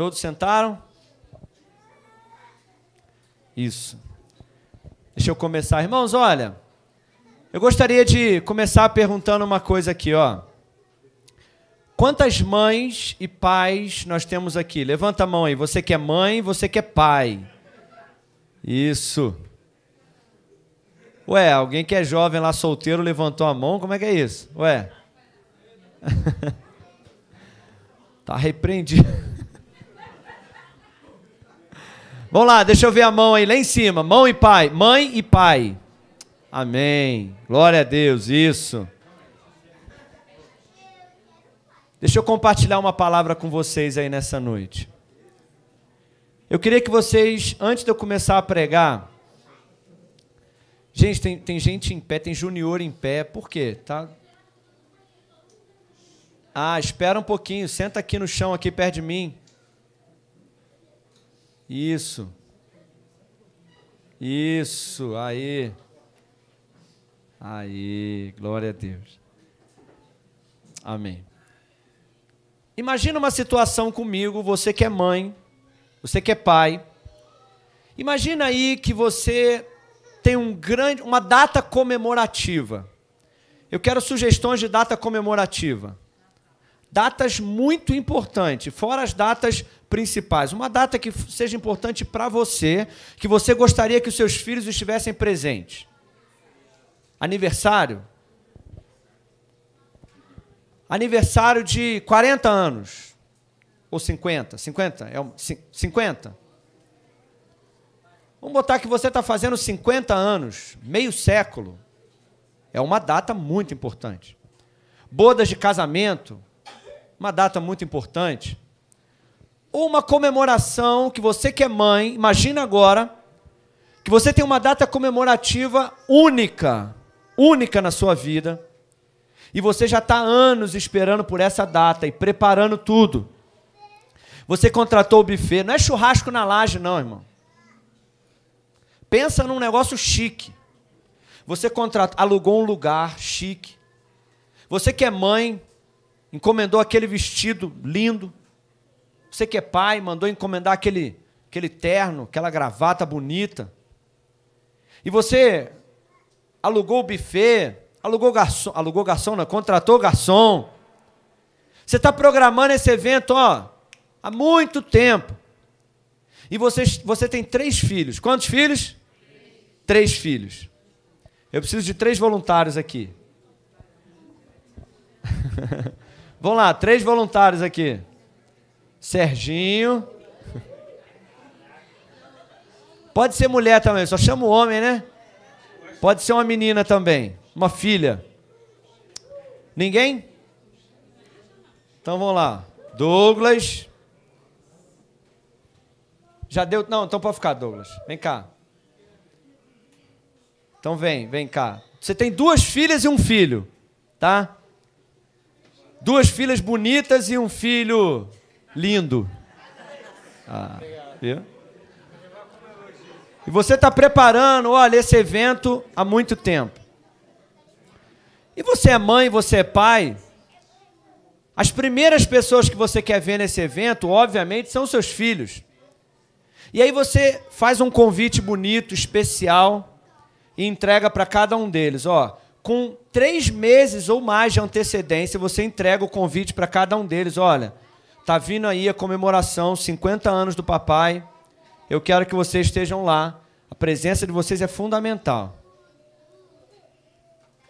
Todos sentaram? Isso. Deixa eu começar. Irmãos, olha, eu gostaria de começar perguntando uma coisa aqui, ó. Quantas mães e pais nós temos aqui? Levanta a mão aí. Você que é mãe, você que é pai. Isso. Ué, alguém que é jovem lá solteiro levantou a mão, como é que é isso? Ué. tá repreendido. Vamos lá, deixa eu ver a mão aí, lá em cima. Mão e pai. Mãe e pai. Amém. Glória a Deus, isso. Deixa eu compartilhar uma palavra com vocês aí nessa noite. Eu queria que vocês, antes de eu começar a pregar, gente, tem, tem gente em pé, tem junior em pé, por quê? Tá? Ah, espera um pouquinho, senta aqui no chão, aqui perto de mim. Isso. Isso, aí. Aí, glória a Deus. Amém. Imagina uma situação comigo, você que é mãe, você que é pai. Imagina aí que você tem um grande, uma data comemorativa. Eu quero sugestões de data comemorativa. Datas muito importantes, fora as datas principais. Uma data que seja importante para você, que você gostaria que os seus filhos estivessem presentes. Aniversário. Aniversário de 40 anos. Ou 50? 50? É um, 50? Vamos botar que você está fazendo 50 anos, meio século. É uma data muito importante. Bodas de casamento, uma data muito importante uma comemoração que você que é mãe, imagina agora que você tem uma data comemorativa única, única na sua vida, e você já está anos esperando por essa data e preparando tudo. Você contratou o buffet, não é churrasco na laje, não, irmão. Pensa num negócio chique. Você contratou, alugou um lugar chique. Você que é mãe, encomendou aquele vestido lindo. Você que é pai, mandou encomendar aquele, aquele terno, aquela gravata bonita. E você alugou o buffet, alugou garçom, alugou garçom, não, contratou garçom. Você está programando esse evento ó, há muito tempo. E você, você tem três filhos. Quantos filhos? Três filhos. Eu preciso de três voluntários aqui. Vamos lá, três voluntários aqui. Serginho. Pode ser mulher também, só chama o homem, né? Pode ser uma menina também, uma filha. Ninguém? Então vamos lá. Douglas. Já deu? Não, então pode ficar, Douglas. Vem cá. Então vem, vem cá. Você tem duas filhas e um filho, tá? Duas filhas bonitas e um filho Lindo. Ah? E você está preparando, olha, esse evento há muito tempo. E você é mãe, você é pai. As primeiras pessoas que você quer ver nesse evento, obviamente, são seus filhos. E aí você faz um convite bonito, especial, e entrega para cada um deles. Ó, com três meses ou mais de antecedência, você entrega o convite para cada um deles. Olha, Tá vindo aí a comemoração, 50 anos do papai. Eu quero que vocês estejam lá. A presença de vocês é fundamental.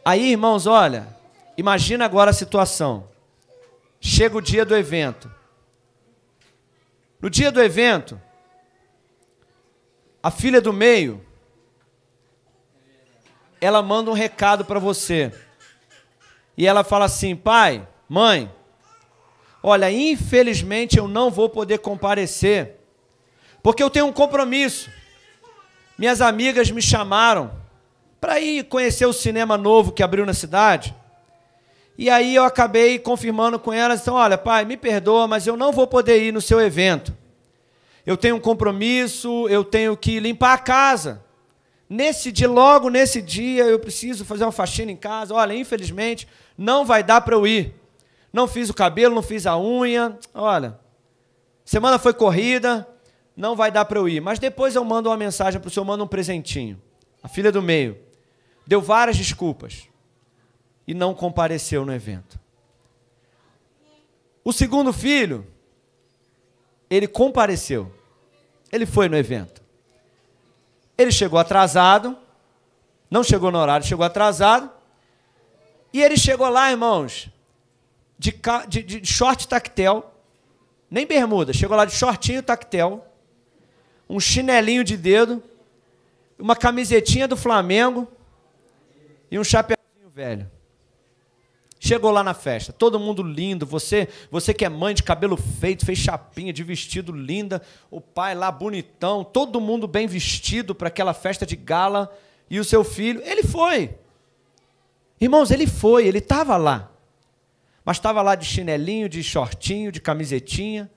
Aí, irmãos, olha, imagina agora a situação. Chega o dia do evento. No dia do evento, a filha do meio, ela manda um recado para você. E ela fala assim: pai, mãe, Olha, infelizmente eu não vou poder comparecer, porque eu tenho um compromisso. Minhas amigas me chamaram para ir conhecer o cinema novo que abriu na cidade. E aí eu acabei confirmando com elas, então, olha, pai, me perdoa, mas eu não vou poder ir no seu evento. Eu tenho um compromisso, eu tenho que limpar a casa. Nesse dia, logo nesse dia, eu preciso fazer uma faxina em casa. Olha, infelizmente, não vai dar para eu ir. Não fiz o cabelo, não fiz a unha. Olha, Semana foi corrida, não vai dar para eu ir. Mas depois eu mando uma mensagem para o senhor, mando um presentinho. A filha do meio deu várias desculpas e não compareceu no evento. O segundo filho, ele compareceu. Ele foi no evento. Ele chegou atrasado, não chegou no horário, chegou atrasado. E ele chegou lá, irmãos, de, de, de short tactel, nem bermuda, chegou lá de shortinho tactel, um chinelinho de dedo, uma camisetinha do Flamengo e um chapéuzinho velho. Chegou lá na festa, todo mundo lindo, você, você que é mãe de cabelo feito, fez chapinha, de vestido linda, o pai lá bonitão, todo mundo bem vestido para aquela festa de gala, e o seu filho, ele foi. Irmãos, ele foi, ele estava lá. Mas estava lá de chinelinho, de shortinho, de camisetinha.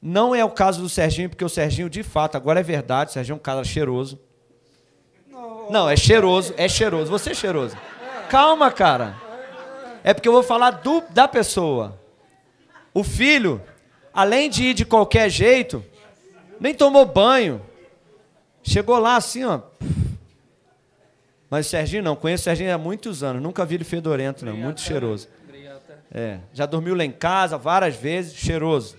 Não é o caso do Serginho, porque o Serginho, de fato, agora é verdade, o Serginho é um cara cheiroso. Não, é cheiroso, é cheiroso. Você é cheiroso. Calma, cara. É porque eu vou falar do, da pessoa. O filho, além de ir de qualquer jeito, nem tomou banho. Chegou lá assim, ó. Mas o Serginho não, conheço o Serginho há muitos anos, nunca vi ele fedorento, não, muito cheiroso. É, já dormiu lá em casa várias vezes, cheiroso.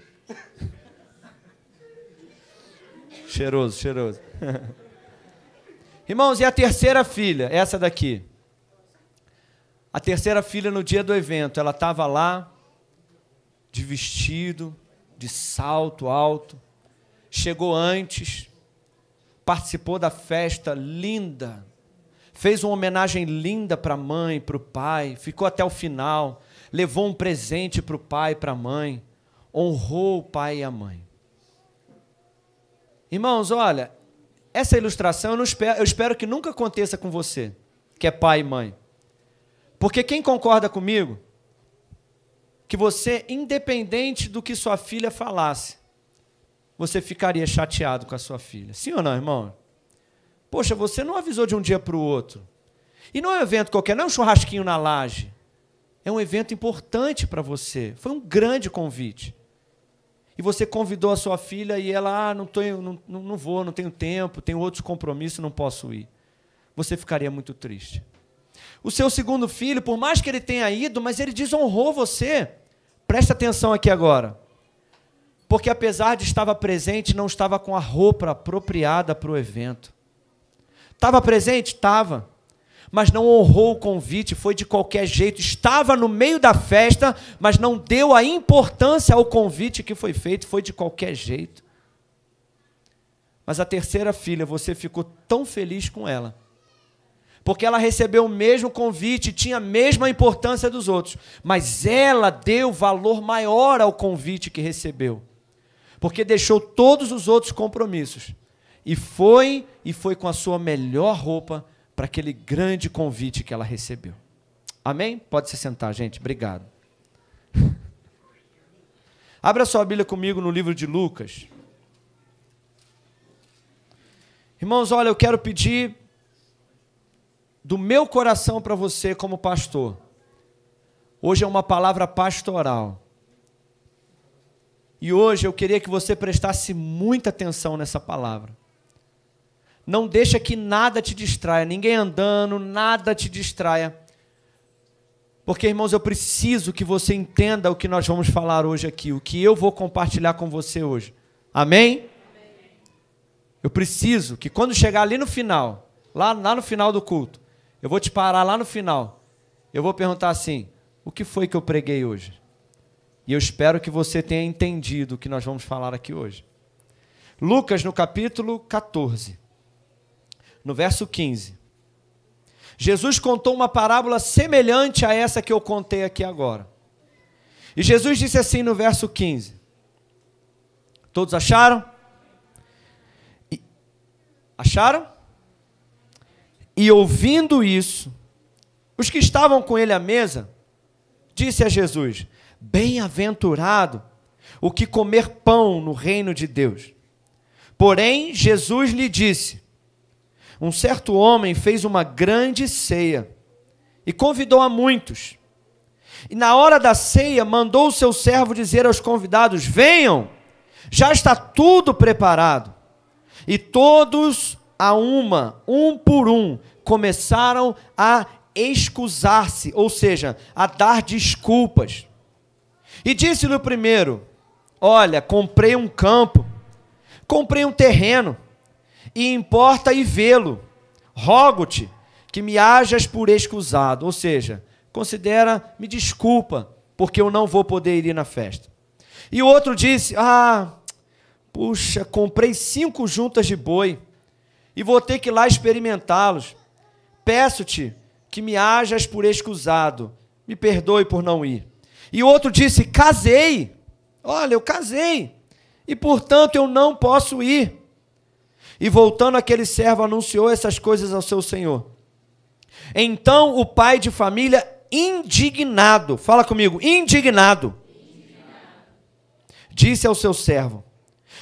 cheiroso, cheiroso. Irmãos, e a terceira filha, essa daqui? A terceira filha, no dia do evento, ela estava lá, de vestido, de salto alto, chegou antes, participou da festa linda, fez uma homenagem linda para a mãe, para o pai, ficou até o final, levou um presente para o pai e para a mãe, honrou o pai e a mãe. Irmãos, olha, essa ilustração eu, espero, eu espero que nunca aconteça com você, que é pai e mãe. Porque quem concorda comigo, que você, independente do que sua filha falasse, você ficaria chateado com a sua filha. Sim ou não, irmão? Poxa, você não avisou de um dia para o outro. E não é um evento qualquer, não é um churrasquinho na laje. É um evento importante para você. Foi um grande convite. E você convidou a sua filha e ela, ah, não, tô, não, não vou, não tenho tempo, tenho outros compromissos, não posso ir. Você ficaria muito triste. O seu segundo filho, por mais que ele tenha ido, mas ele desonrou você. Presta atenção aqui agora. Porque apesar de estar presente, não estava com a roupa apropriada para o evento. Estava presente? Estava. Mas não honrou o convite, foi de qualquer jeito. Estava no meio da festa, mas não deu a importância ao convite que foi feito, foi de qualquer jeito. Mas a terceira filha, você ficou tão feliz com ela, porque ela recebeu o mesmo convite, tinha a mesma importância dos outros, mas ela deu valor maior ao convite que recebeu, porque deixou todos os outros compromissos e foi e foi com a sua melhor roupa para aquele grande convite que ela recebeu. Amém? Pode se sentar, gente. Obrigado. Abra sua Bíblia comigo no livro de Lucas. Irmãos, olha, eu quero pedir do meu coração para você como pastor. Hoje é uma palavra pastoral. E hoje eu queria que você prestasse muita atenção nessa palavra. Não deixa que nada te distraia, ninguém andando, nada te distraia. Porque, irmãos, eu preciso que você entenda o que nós vamos falar hoje aqui, o que eu vou compartilhar com você hoje. Amém? Eu preciso que quando chegar ali no final, lá, lá no final do culto, eu vou te parar lá no final. Eu vou perguntar assim: o que foi que eu preguei hoje? E eu espero que você tenha entendido o que nós vamos falar aqui hoje. Lucas, no capítulo 14 no verso 15. Jesus contou uma parábola semelhante a essa que eu contei aqui agora. E Jesus disse assim no verso 15: Todos acharam? E, acharam? E ouvindo isso, os que estavam com ele à mesa, disse a Jesus: Bem-aventurado o que comer pão no reino de Deus. Porém, Jesus lhe disse: um certo homem fez uma grande ceia e convidou a muitos. E na hora da ceia, mandou o seu servo dizer aos convidados: Venham, Já está tudo preparado. E todos a uma, um por um, começaram a excusar-se, ou seja, a dar desculpas. E disse-lhe o primeiro: Olha, comprei um campo, comprei um terreno, e importa ir vê-lo. Rogo-te que me hajas por excusado, ou seja, considera, me desculpa, porque eu não vou poder ir na festa. E o outro disse: Ah, puxa, comprei cinco juntas de boi e vou ter que ir lá experimentá-los. Peço-te que me hajas por excusado, me perdoe por não ir. E o outro disse: Casei, olha, eu casei, e portanto eu não posso ir. E voltando aquele servo anunciou essas coisas ao seu senhor. Então o pai de família, indignado, fala comigo, indignado, indignado. disse ao seu servo: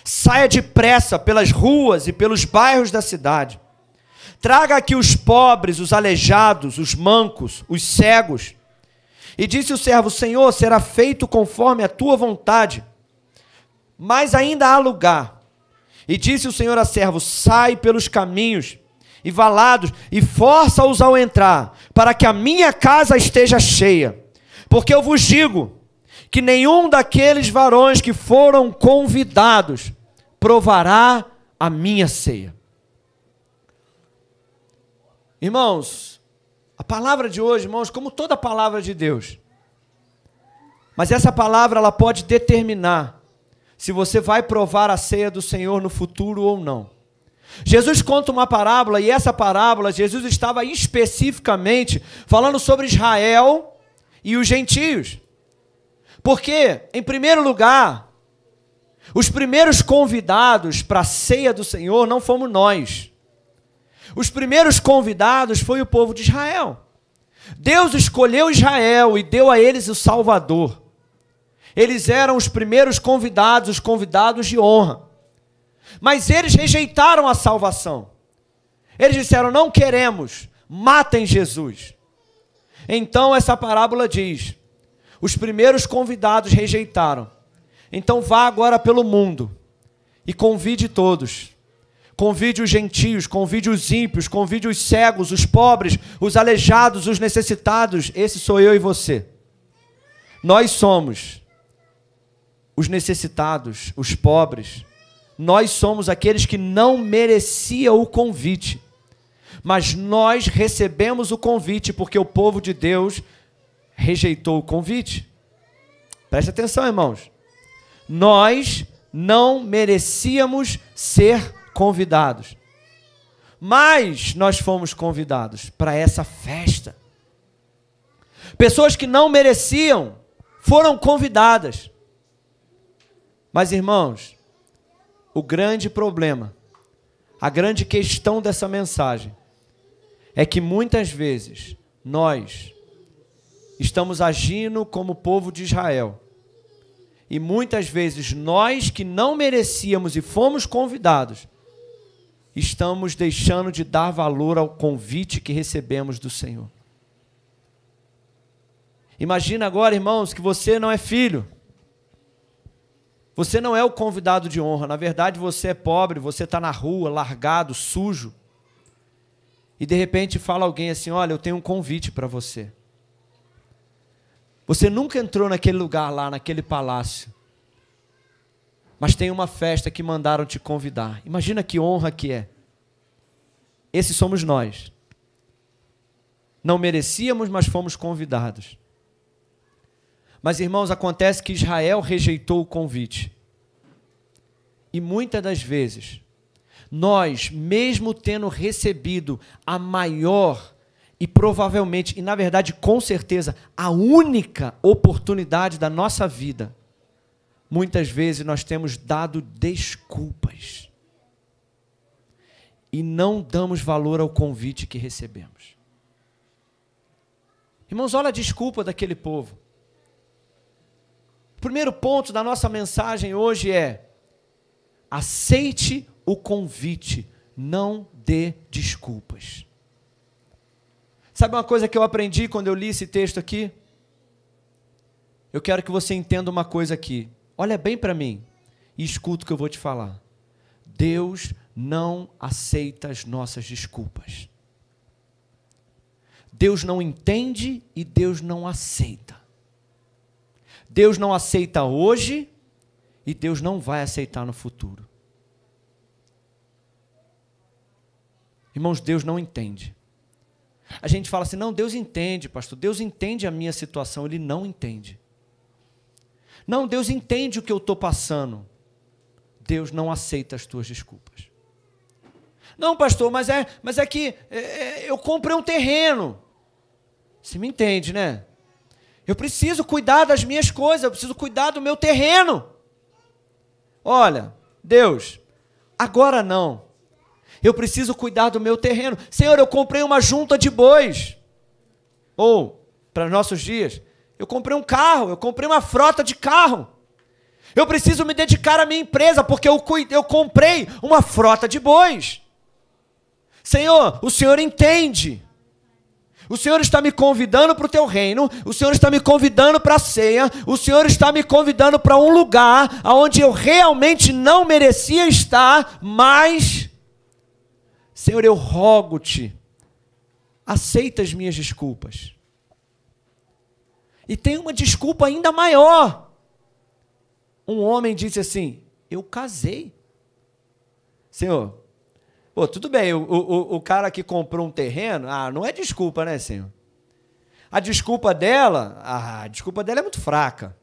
Saia depressa pelas ruas e pelos bairros da cidade. Traga aqui os pobres, os aleijados, os mancos, os cegos. E disse o servo: Senhor, será feito conforme a tua vontade. Mas ainda há lugar. E disse o Senhor a servo: Sai pelos caminhos e valados e força-os ao entrar, para que a minha casa esteja cheia. Porque eu vos digo que nenhum daqueles varões que foram convidados provará a minha ceia. Irmãos, a palavra de hoje, irmãos, como toda palavra de Deus, mas essa palavra ela pode determinar se você vai provar a ceia do Senhor no futuro ou não. Jesus conta uma parábola e essa parábola Jesus estava especificamente falando sobre Israel e os gentios. Porque, em primeiro lugar, os primeiros convidados para a ceia do Senhor não fomos nós. Os primeiros convidados foi o povo de Israel. Deus escolheu Israel e deu a eles o Salvador. Eles eram os primeiros convidados, os convidados de honra. Mas eles rejeitaram a salvação. Eles disseram: Não queremos, matem Jesus. Então essa parábola diz: os primeiros convidados rejeitaram. Então vá agora pelo mundo e convide todos. Convide os gentios, convide os ímpios, convide os cegos, os pobres, os aleijados, os necessitados. Esse sou eu e você. Nós somos os necessitados, os pobres. Nós somos aqueles que não mereciam o convite. Mas nós recebemos o convite porque o povo de Deus rejeitou o convite. Preste atenção, irmãos. Nós não merecíamos ser convidados. Mas nós fomos convidados para essa festa. Pessoas que não mereciam foram convidadas. Mas, irmãos, o grande problema, a grande questão dessa mensagem, é que muitas vezes nós estamos agindo como povo de Israel. E muitas vezes nós que não merecíamos e fomos convidados, estamos deixando de dar valor ao convite que recebemos do Senhor. Imagina agora, irmãos, que você não é filho. Você não é o convidado de honra. Na verdade, você é pobre, você está na rua, largado, sujo. E de repente fala alguém assim: Olha, eu tenho um convite para você. Você nunca entrou naquele lugar lá, naquele palácio. Mas tem uma festa que mandaram te convidar. Imagina que honra que é. Esses somos nós. Não merecíamos, mas fomos convidados. Mas, irmãos, acontece que Israel rejeitou o convite. E muitas das vezes, nós, mesmo tendo recebido a maior e provavelmente, e na verdade, com certeza, a única oportunidade da nossa vida, muitas vezes nós temos dado desculpas e não damos valor ao convite que recebemos. Irmãos, olha a desculpa daquele povo. Primeiro ponto da nossa mensagem hoje é: aceite o convite, não dê desculpas. Sabe uma coisa que eu aprendi quando eu li esse texto aqui? Eu quero que você entenda uma coisa aqui. Olha bem para mim E escuta o que eu vou te falar. Deus não aceita as nossas desculpas. Deus não entende e Deus não aceita. Deus não aceita hoje e Deus não vai aceitar no futuro. Irmãos, Deus não entende. A gente fala assim: não, Deus entende, pastor. Deus entende a minha situação. Ele não entende. Não, Deus entende o que eu estou passando. Deus não aceita as tuas desculpas. Não, pastor, mas é, mas é que é, é, eu comprei um terreno. Você me entende, né? Eu preciso cuidar das minhas coisas, eu preciso cuidar do meu terreno. Olha, Deus, agora não. Eu preciso cuidar do meu terreno. Senhor, eu comprei uma junta de bois. Ou, para nossos dias, eu comprei um carro, eu comprei uma frota de carro. Eu preciso me dedicar à minha empresa, porque eu, eu comprei uma frota de bois. Senhor, o Senhor entende. O Senhor está me convidando para o teu reino, o Senhor está me convidando para a ceia, o Senhor está me convidando para um lugar onde eu realmente não merecia estar, mas, Senhor, eu rogo-te, aceita as minhas desculpas. E tem uma desculpa ainda maior. Um homem disse assim: Eu casei. Senhor, pô, tudo bem, o, o, o cara que comprou um terreno, ah, não é desculpa, né, Senhor? A desculpa dela, a desculpa dela é muito fraca.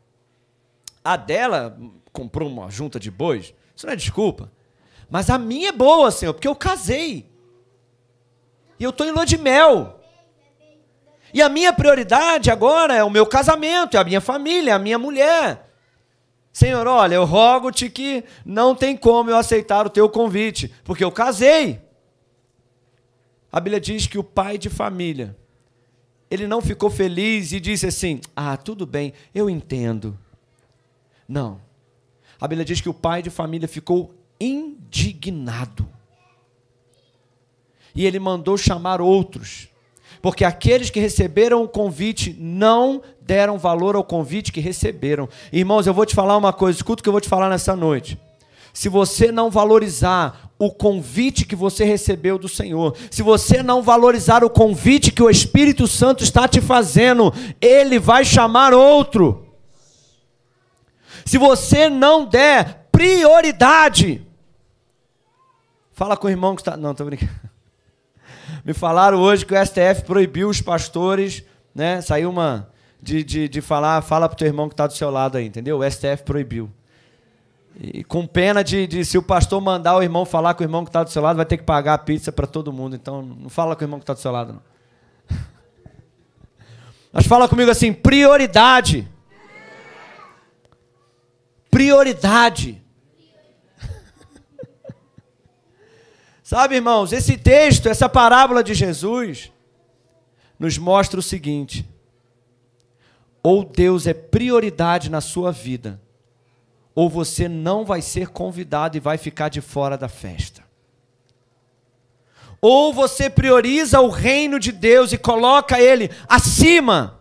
A dela comprou uma junta de bois, isso não é desculpa. Mas a minha é boa, Senhor, porque eu casei. E eu estou em lua de mel. E a minha prioridade agora é o meu casamento, é a minha família, é a minha mulher. Senhor, olha, eu rogo-te que não tem como eu aceitar o teu convite, porque eu casei. A Bíblia diz que o pai de família, ele não ficou feliz e disse assim: Ah, tudo bem, eu entendo. Não. A Bíblia diz que o pai de família ficou indignado. E ele mandou chamar outros porque aqueles que receberam o convite não deram valor ao convite que receberam. Irmãos, eu vou te falar uma coisa, escuta o que eu vou te falar nessa noite. Se você não valorizar o convite que você recebeu do Senhor, se você não valorizar o convite que o Espírito Santo está te fazendo, ele vai chamar outro. Se você não der prioridade, fala com o irmão que está. Não, estou brincando. Me falaram hoje que o STF proibiu os pastores, né? Saiu uma de, de, de falar, fala pro teu irmão que está do seu lado aí, entendeu? O STF proibiu. E com pena de, de, se o pastor mandar o irmão falar com o irmão que está do seu lado, vai ter que pagar a pizza para todo mundo. Então, não fala com o irmão que está do seu lado, não. Mas fala comigo assim: prioridade. Prioridade. Sabe, irmãos, esse texto, essa parábola de Jesus, nos mostra o seguinte: ou Deus é prioridade na sua vida, ou você não vai ser convidado e vai ficar de fora da festa. Ou você prioriza o reino de Deus e coloca ele acima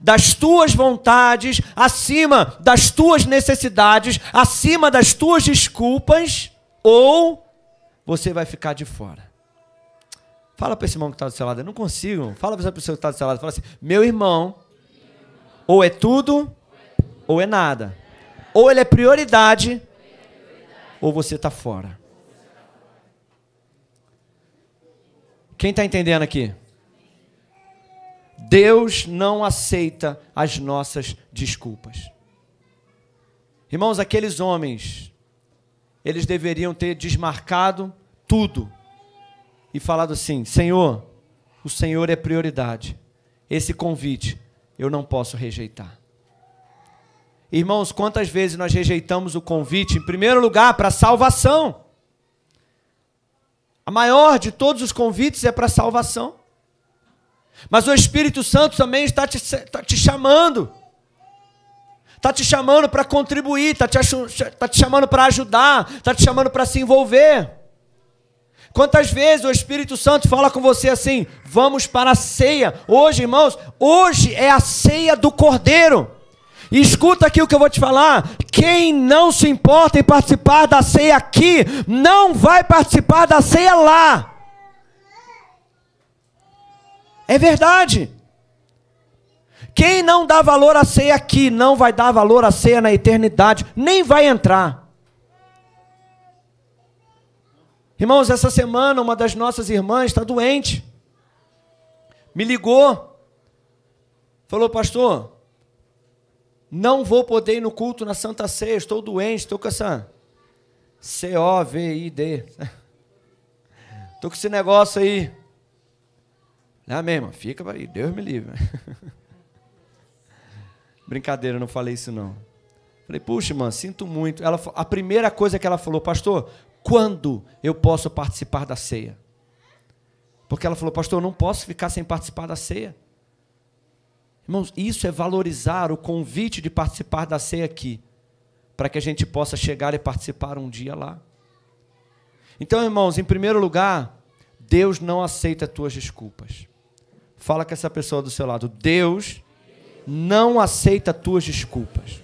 das tuas vontades, acima das tuas necessidades, acima das tuas desculpas, ou você vai ficar de fora. Fala para esse irmão que está do seu lado, eu não consigo. Fala para essa pessoa que está do seu lado, fala assim: meu irmão, ou é tudo, ou é nada. Ou ele é prioridade, ou você está fora. Quem está entendendo aqui? Deus não aceita as nossas desculpas. Irmãos, aqueles homens eles deveriam ter desmarcado tudo e falado assim: Senhor, o Senhor é prioridade. Esse convite eu não posso rejeitar. Irmãos, quantas vezes nós rejeitamos o convite, em primeiro lugar, para salvação? A maior de todos os convites é para salvação. Mas o Espírito Santo também está te, está te chamando Está te chamando para contribuir, está te, tá te chamando para ajudar, está te chamando para se envolver. Quantas vezes o Espírito Santo fala com você assim: vamos para a ceia. Hoje, irmãos, hoje é a ceia do Cordeiro. E escuta aqui o que eu vou te falar. Quem não se importa em participar da ceia aqui, não vai participar da ceia lá. É verdade. Quem não dá valor à ceia aqui, não vai dar valor à ceia na eternidade, nem vai entrar. Irmãos, essa semana uma das nossas irmãs está doente. Me ligou. Falou, pastor, não vou poder ir no culto na Santa Ceia, estou doente, estou com essa C-O-V-I-D. Estou com esse negócio aí. Ah, mesmo, fica aí, Deus me livre. Brincadeira, não falei isso não. Falei, puxa, irmã, sinto muito. Ela, a primeira coisa que ela falou, pastor, quando eu posso participar da ceia? Porque ela falou, pastor, eu não posso ficar sem participar da ceia. Irmãos, isso é valorizar o convite de participar da ceia aqui, para que a gente possa chegar e participar um dia lá. Então, irmãos, em primeiro lugar, Deus não aceita tuas desculpas. Fala com essa pessoa do seu lado. Deus não aceita tuas desculpas.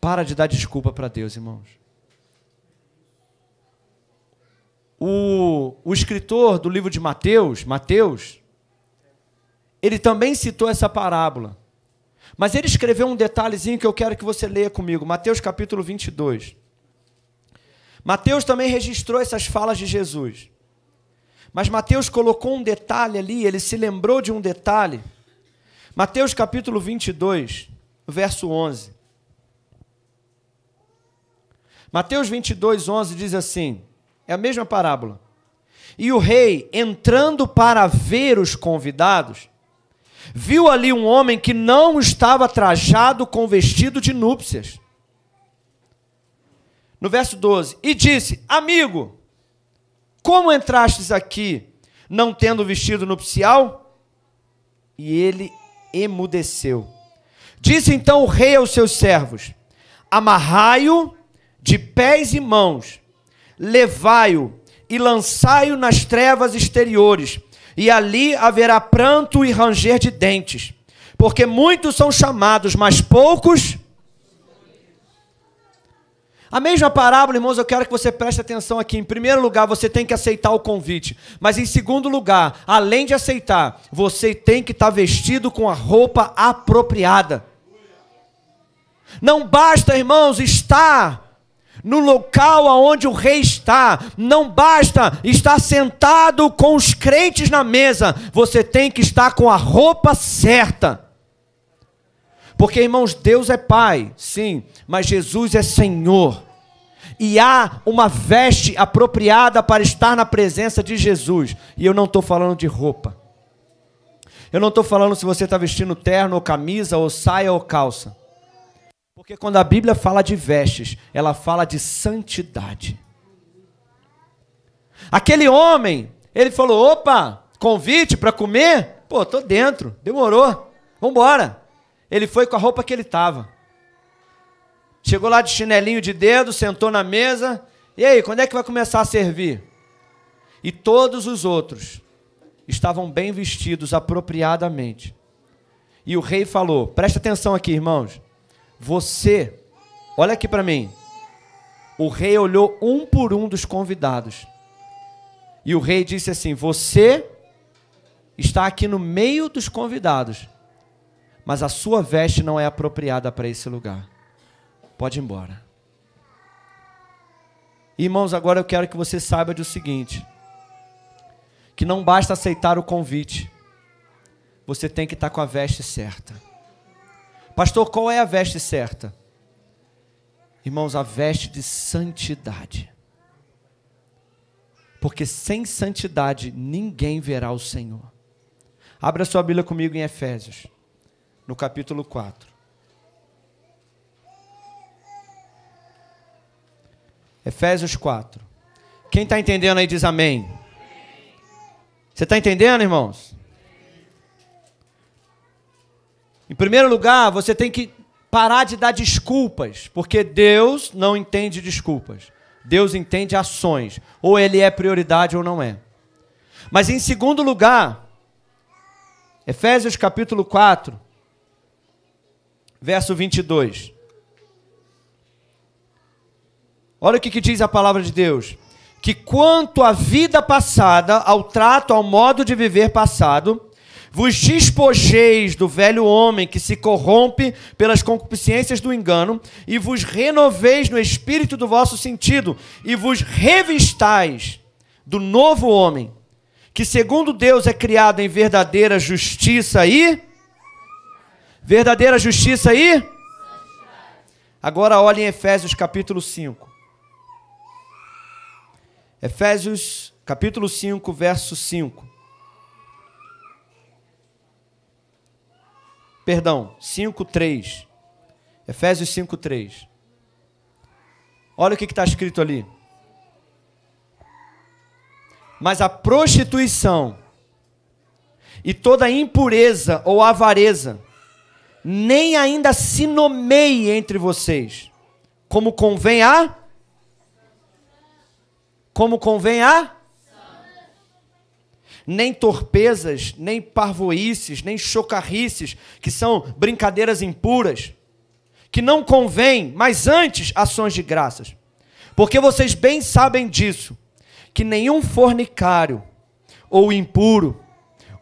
Para de dar desculpa para Deus, irmãos. O, o escritor do livro de Mateus, Mateus, ele também citou essa parábola. Mas ele escreveu um detalhezinho que eu quero que você leia comigo. Mateus capítulo 22. Mateus também registrou essas falas de Jesus. Mas Mateus colocou um detalhe ali, ele se lembrou de um detalhe. Mateus capítulo 22, verso 11. Mateus 22, 11 diz assim: é a mesma parábola. E o rei, entrando para ver os convidados, viu ali um homem que não estava trajado com vestido de núpcias. No verso 12: E disse: Amigo, como entrastes aqui não tendo vestido nupcial? E ele emudeceu. Disse então o rei aos seus servos: Amarrai-o de pés e mãos, levai-o e lançai-o nas trevas exteriores e ali haverá pranto e ranger de dentes, porque muitos são chamados, mas poucos. A mesma parábola, irmãos, eu quero que você preste atenção aqui. Em primeiro lugar, você tem que aceitar o convite. Mas em segundo lugar, além de aceitar, você tem que estar vestido com a roupa apropriada. Não basta, irmãos, estar no local aonde o rei está. Não basta estar sentado com os crentes na mesa, você tem que estar com a roupa certa. Porque, irmãos, Deus é Pai, sim, mas Jesus é Senhor. E há uma veste apropriada para estar na presença de Jesus. E eu não estou falando de roupa. Eu não estou falando se você está vestindo terno ou camisa, ou saia ou calça. Porque quando a Bíblia fala de vestes, ela fala de santidade. Aquele homem, ele falou: opa, convite para comer? Pô, tô dentro, demorou, vamos embora. Ele foi com a roupa que ele estava. Chegou lá de chinelinho de dedo, sentou na mesa. E aí, quando é que vai começar a servir? E todos os outros estavam bem vestidos apropriadamente. E o rei falou: presta atenção aqui, irmãos. Você, olha aqui para mim. O rei olhou um por um dos convidados. E o rei disse assim: Você está aqui no meio dos convidados, mas a sua veste não é apropriada para esse lugar. Pode ir embora. Irmãos, agora eu quero que você saiba do seguinte: que não basta aceitar o convite, você tem que estar com a veste certa. Pastor, qual é a veste certa? Irmãos, a veste de santidade. Porque sem santidade ninguém verá o Senhor. Abra sua Bíblia comigo em Efésios, no capítulo 4. Efésios 4. Quem está entendendo aí diz amém. Você está entendendo, irmãos? Em primeiro lugar, você tem que parar de dar desculpas, porque Deus não entende desculpas. Deus entende ações. Ou ele é prioridade ou não é. Mas em segundo lugar, Efésios capítulo 4, verso 22. Olha o que, que diz a palavra de Deus. Que quanto à vida passada, ao trato, ao modo de viver passado, vos despojeis do velho homem que se corrompe pelas concupiscências do engano, e vos renoveis no espírito do vosso sentido, e vos revistais do novo homem, que segundo Deus é criado em verdadeira justiça e. Verdadeira justiça e. Agora olhem em Efésios capítulo 5. Efésios capítulo 5, verso 5. Perdão, 5, 3. Efésios 5, 3. Olha o que está escrito ali. Mas a prostituição e toda impureza ou avareza nem ainda se nomeie entre vocês, como convém a como convém a nem torpezas, nem parvoices, nem chocarrices, que são brincadeiras impuras, que não convém, mas antes ações de graças. Porque vocês bem sabem disso, que nenhum fornicário, ou impuro,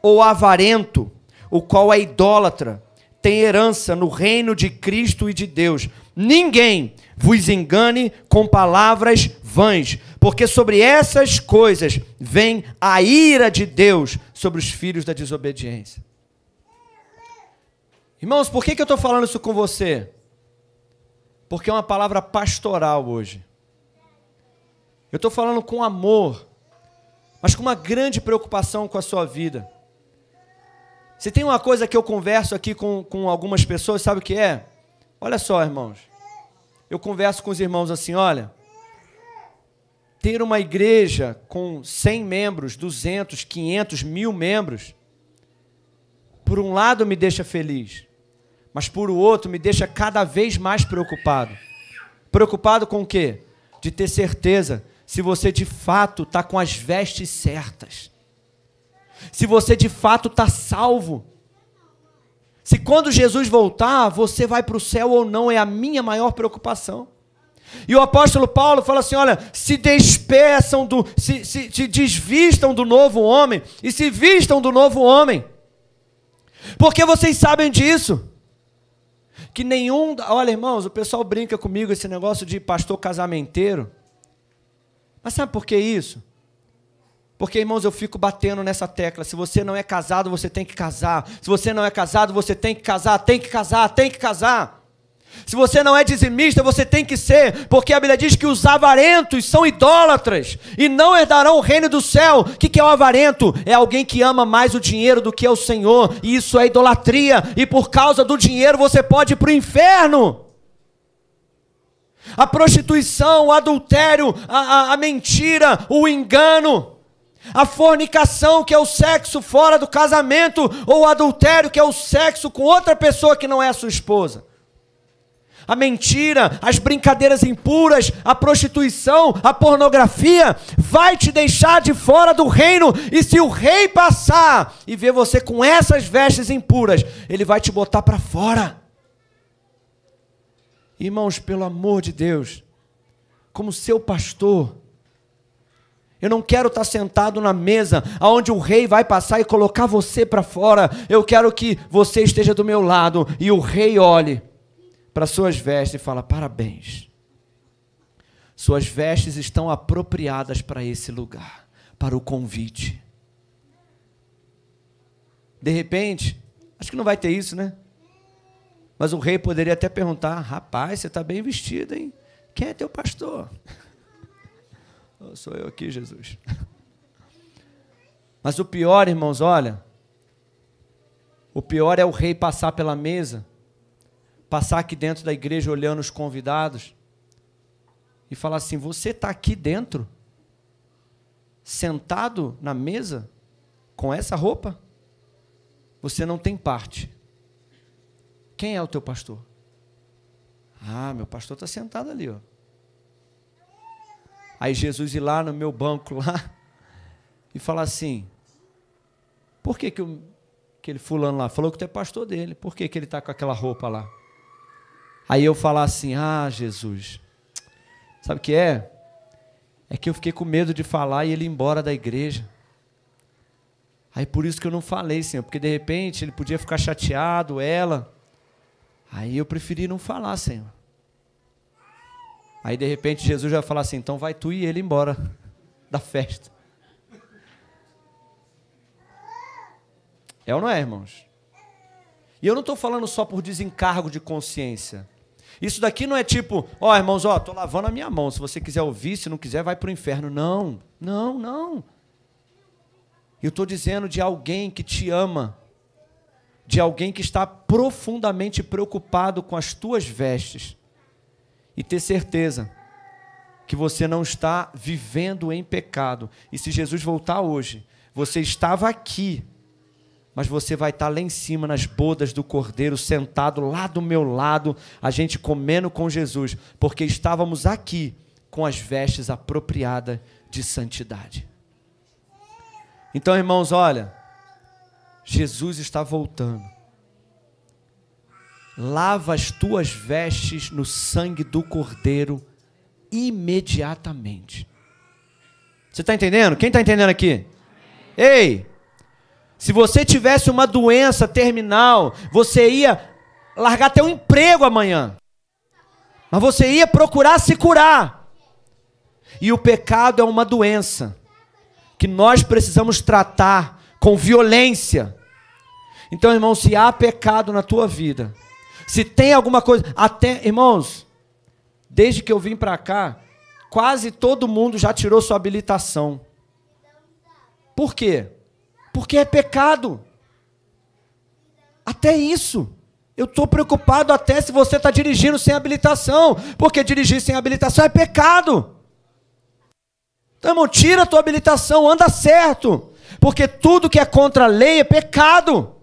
ou avarento, o qual é idólatra, tem herança no reino de Cristo e de Deus. Ninguém vos engane com palavras vãs, porque sobre essas coisas vem a ira de Deus sobre os filhos da desobediência. Irmãos, por que, que eu estou falando isso com você? Porque é uma palavra pastoral hoje. Eu estou falando com amor, mas com uma grande preocupação com a sua vida. Se tem uma coisa que eu converso aqui com, com algumas pessoas, sabe o que é? Olha só, irmãos. Eu converso com os irmãos assim: olha, ter uma igreja com 100 membros, 200, 500, mil membros, por um lado me deixa feliz, mas por outro me deixa cada vez mais preocupado. Preocupado com o quê? De ter certeza se você de fato está com as vestes certas se você de fato está salvo. Se quando Jesus voltar, você vai para o céu ou não, é a minha maior preocupação. E o apóstolo Paulo fala assim: olha, se despeçam do, se, se, se desvistam do novo homem e se vistam do novo homem. Porque vocês sabem disso. Que nenhum. Olha, irmãos, o pessoal brinca comigo esse negócio de pastor casamenteiro. Mas sabe por que isso? Porque, irmãos, eu fico batendo nessa tecla. Se você não é casado, você tem que casar. Se você não é casado, você tem que casar, tem que casar, tem que casar. Se você não é dizimista, você tem que ser, porque a Bíblia diz que os avarentos são idólatras e não herdarão o reino do céu. O que é o avarento? É alguém que ama mais o dinheiro do que o Senhor, e isso é idolatria, e por causa do dinheiro você pode ir para o inferno. A prostituição, o adultério, a, a, a mentira, o engano a fornicação, que é o sexo fora do casamento, ou o adultério, que é o sexo com outra pessoa que não é sua esposa. A mentira, as brincadeiras impuras, a prostituição, a pornografia, vai te deixar de fora do reino. E se o rei passar e ver você com essas vestes impuras, ele vai te botar para fora. Irmãos, pelo amor de Deus, como seu pastor, eu não quero estar sentado na mesa onde o rei vai passar e colocar você para fora. Eu quero que você esteja do meu lado e o rei olhe para suas vestes e fala: "Parabéns. Suas vestes estão apropriadas para esse lugar, para o convite." De repente, acho que não vai ter isso, né? Mas o rei poderia até perguntar: "Rapaz, você está bem vestido, hein? Quem é teu pastor?" Oh, sou eu aqui, Jesus. Mas o pior, irmãos, olha. O pior é o rei passar pela mesa, passar aqui dentro da igreja olhando os convidados e falar assim: Você está aqui dentro, sentado na mesa, com essa roupa? Você não tem parte. Quem é o teu pastor? Ah, meu pastor está sentado ali, ó. Aí Jesus ir lá no meu banco lá e falar assim: por que, que o, aquele fulano lá falou que tu é pastor dele? Por que, que ele está com aquela roupa lá? Aí eu falar assim: Ah, Jesus, sabe o que é? É que eu fiquei com medo de falar e ele ir embora da igreja. Aí por isso que eu não falei, Senhor, porque de repente ele podia ficar chateado, ela. Aí eu preferi não falar, Senhor. Aí de repente Jesus vai falar assim: então vai tu e ele embora da festa. É ou não é, irmãos? E eu não estou falando só por desencargo de consciência. Isso daqui não é tipo, ó, oh, irmãos, ó, estou lavando a minha mão. Se você quiser ouvir, se não quiser, vai para o inferno. Não, não, não. Eu estou dizendo de alguém que te ama, de alguém que está profundamente preocupado com as tuas vestes. E ter certeza que você não está vivendo em pecado. E se Jesus voltar hoje, você estava aqui mas você vai estar lá em cima nas bodas do Cordeiro, sentado lá do meu lado, a gente comendo com Jesus, porque estávamos aqui com as vestes apropriadas de santidade. Então, irmãos, olha, Jesus está voltando. Lava as tuas vestes no sangue do Cordeiro imediatamente. Você está entendendo? Quem está entendendo aqui? Ei, se você tivesse uma doença terminal, você ia largar até um emprego amanhã. Mas você ia procurar se curar. E o pecado é uma doença que nós precisamos tratar com violência. Então, irmão, se há pecado na tua vida, se tem alguma coisa, até, irmãos, desde que eu vim para cá, quase todo mundo já tirou sua habilitação. Por quê? Porque é pecado. Até isso. Eu estou preocupado até se você está dirigindo sem habilitação. Porque dirigir sem habilitação é pecado. Então, irmão, tira a tua habilitação, anda certo. Porque tudo que é contra a lei é pecado.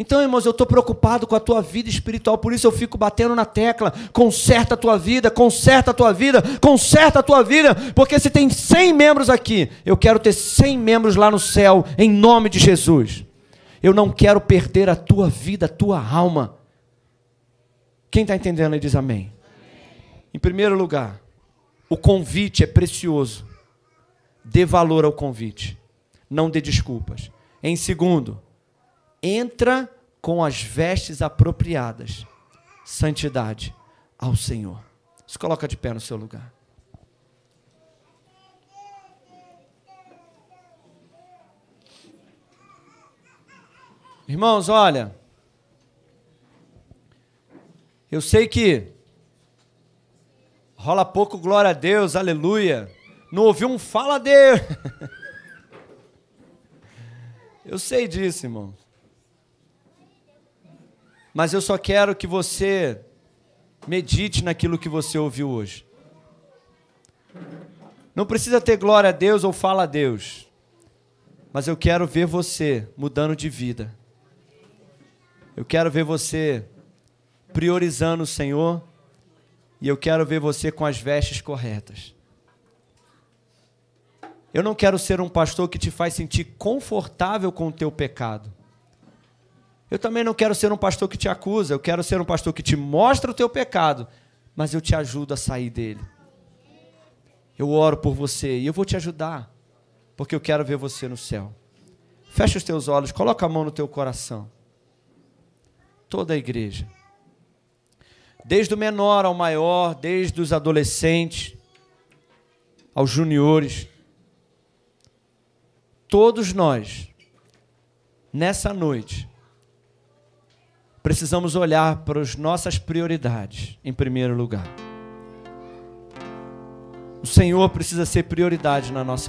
Então, irmãos, eu estou preocupado com a tua vida espiritual, por isso eu fico batendo na tecla. Conserta a tua vida, conserta a tua vida, conserta a tua vida, porque se tem 100 membros aqui, eu quero ter 100 membros lá no céu, em nome de Jesus. Eu não quero perder a tua vida, a tua alma. Quem está entendendo aí diz amém. amém. Em primeiro lugar, o convite é precioso. Dê valor ao convite. Não dê desculpas. Em segundo, entra com as vestes apropriadas. Santidade ao Senhor. Se coloca de pé no seu lugar. Irmãos, olha. Eu sei que rola pouco glória a Deus, aleluia. Não ouviu um fala a Deus. Eu sei disso, irmãos. Mas eu só quero que você medite naquilo que você ouviu hoje. Não precisa ter glória a Deus ou fala a Deus. Mas eu quero ver você mudando de vida. Eu quero ver você priorizando o Senhor. E eu quero ver você com as vestes corretas. Eu não quero ser um pastor que te faz sentir confortável com o teu pecado. Eu também não quero ser um pastor que te acusa, eu quero ser um pastor que te mostra o teu pecado, mas eu te ajudo a sair dele. Eu oro por você e eu vou te ajudar, porque eu quero ver você no céu. Fecha os teus olhos, coloca a mão no teu coração. Toda a igreja. Desde o menor ao maior, desde os adolescentes aos juniores. Todos nós, nessa noite, precisamos olhar para as nossas prioridades em primeiro lugar. O Senhor precisa ser prioridade na nossa